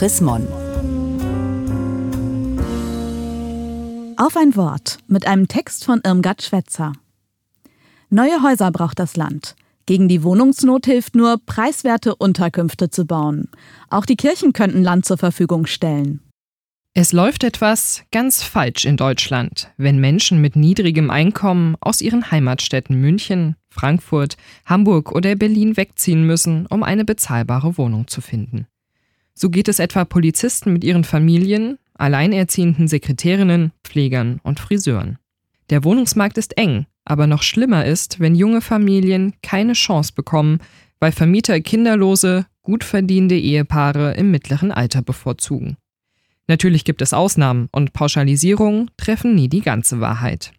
Chris Mon. Auf ein Wort mit einem Text von Irmgard Schwetzer. Neue Häuser braucht das Land. Gegen die Wohnungsnot hilft nur, preiswerte Unterkünfte zu bauen. Auch die Kirchen könnten Land zur Verfügung stellen. Es läuft etwas ganz falsch in Deutschland, wenn Menschen mit niedrigem Einkommen aus ihren Heimatstädten München, Frankfurt, Hamburg oder Berlin wegziehen müssen, um eine bezahlbare Wohnung zu finden. So geht es etwa Polizisten mit ihren Familien, alleinerziehenden Sekretärinnen, Pflegern und Friseuren. Der Wohnungsmarkt ist eng, aber noch schlimmer ist, wenn junge Familien keine Chance bekommen, weil Vermieter kinderlose, gut verdienende Ehepaare im mittleren Alter bevorzugen. Natürlich gibt es Ausnahmen und Pauschalisierungen treffen nie die ganze Wahrheit.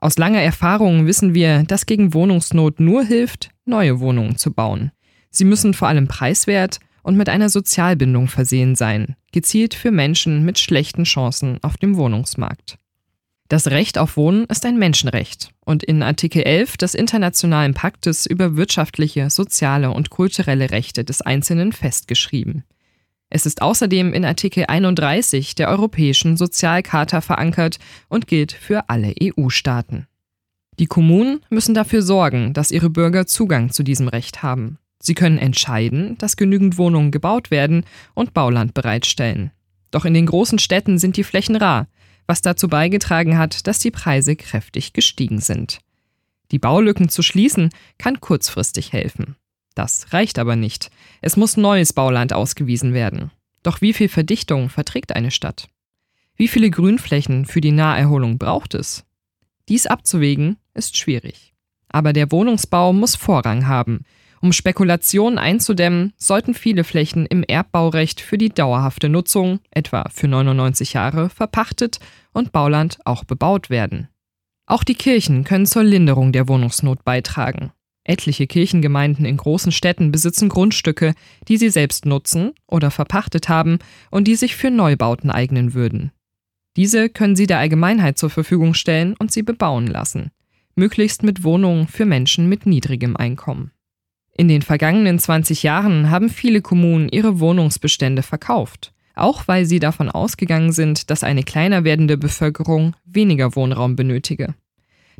Aus langer Erfahrung wissen wir, dass gegen Wohnungsnot nur hilft, neue Wohnungen zu bauen. Sie müssen vor allem preiswert und mit einer Sozialbindung versehen sein, gezielt für Menschen mit schlechten Chancen auf dem Wohnungsmarkt. Das Recht auf Wohnen ist ein Menschenrecht und in Artikel 11 des Internationalen Paktes über wirtschaftliche, soziale und kulturelle Rechte des Einzelnen festgeschrieben. Es ist außerdem in Artikel 31 der Europäischen Sozialcharta verankert und gilt für alle EU-Staaten. Die Kommunen müssen dafür sorgen, dass ihre Bürger Zugang zu diesem Recht haben. Sie können entscheiden, dass genügend Wohnungen gebaut werden und Bauland bereitstellen. Doch in den großen Städten sind die Flächen rar, was dazu beigetragen hat, dass die Preise kräftig gestiegen sind. Die Baulücken zu schließen kann kurzfristig helfen. Das reicht aber nicht. Es muss neues Bauland ausgewiesen werden. Doch wie viel Verdichtung verträgt eine Stadt? Wie viele Grünflächen für die Naherholung braucht es? Dies abzuwägen ist schwierig. Aber der Wohnungsbau muss Vorrang haben. Um Spekulationen einzudämmen, sollten viele Flächen im Erbbaurecht für die dauerhafte Nutzung, etwa für 99 Jahre, verpachtet und Bauland auch bebaut werden. Auch die Kirchen können zur Linderung der Wohnungsnot beitragen. Etliche Kirchengemeinden in großen Städten besitzen Grundstücke, die sie selbst nutzen oder verpachtet haben und die sich für Neubauten eignen würden. Diese können sie der Allgemeinheit zur Verfügung stellen und sie bebauen lassen, möglichst mit Wohnungen für Menschen mit niedrigem Einkommen. In den vergangenen 20 Jahren haben viele Kommunen ihre Wohnungsbestände verkauft, auch weil sie davon ausgegangen sind, dass eine kleiner werdende Bevölkerung weniger Wohnraum benötige.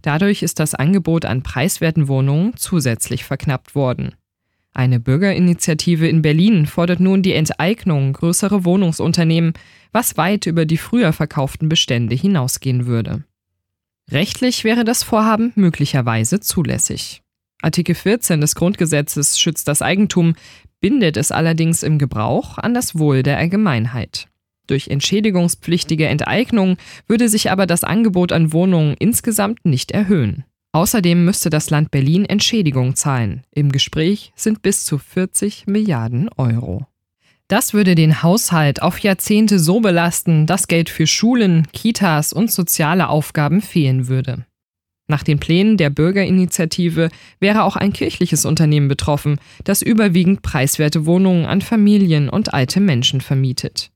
Dadurch ist das Angebot an preiswerten Wohnungen zusätzlich verknappt worden. Eine Bürgerinitiative in Berlin fordert nun die Enteignung größerer Wohnungsunternehmen, was weit über die früher verkauften Bestände hinausgehen würde. Rechtlich wäre das Vorhaben möglicherweise zulässig. Artikel 14 des Grundgesetzes schützt das Eigentum, bindet es allerdings im Gebrauch an das Wohl der Allgemeinheit. Durch entschädigungspflichtige Enteignung würde sich aber das Angebot an Wohnungen insgesamt nicht erhöhen. Außerdem müsste das Land Berlin Entschädigung zahlen. Im Gespräch sind bis zu 40 Milliarden Euro. Das würde den Haushalt auf Jahrzehnte so belasten, dass Geld für Schulen, Kitas und soziale Aufgaben fehlen würde. Nach den Plänen der Bürgerinitiative wäre auch ein kirchliches Unternehmen betroffen, das überwiegend preiswerte Wohnungen an Familien und alte Menschen vermietet.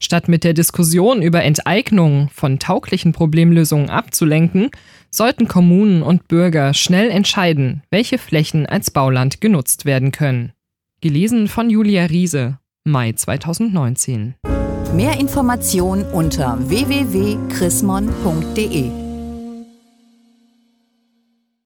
Statt mit der Diskussion über Enteignung von tauglichen Problemlösungen abzulenken, sollten Kommunen und Bürger schnell entscheiden, welche Flächen als Bauland genutzt werden können. Gelesen von Julia Riese, Mai 2019. Mehr Informationen unter www.chrismon.de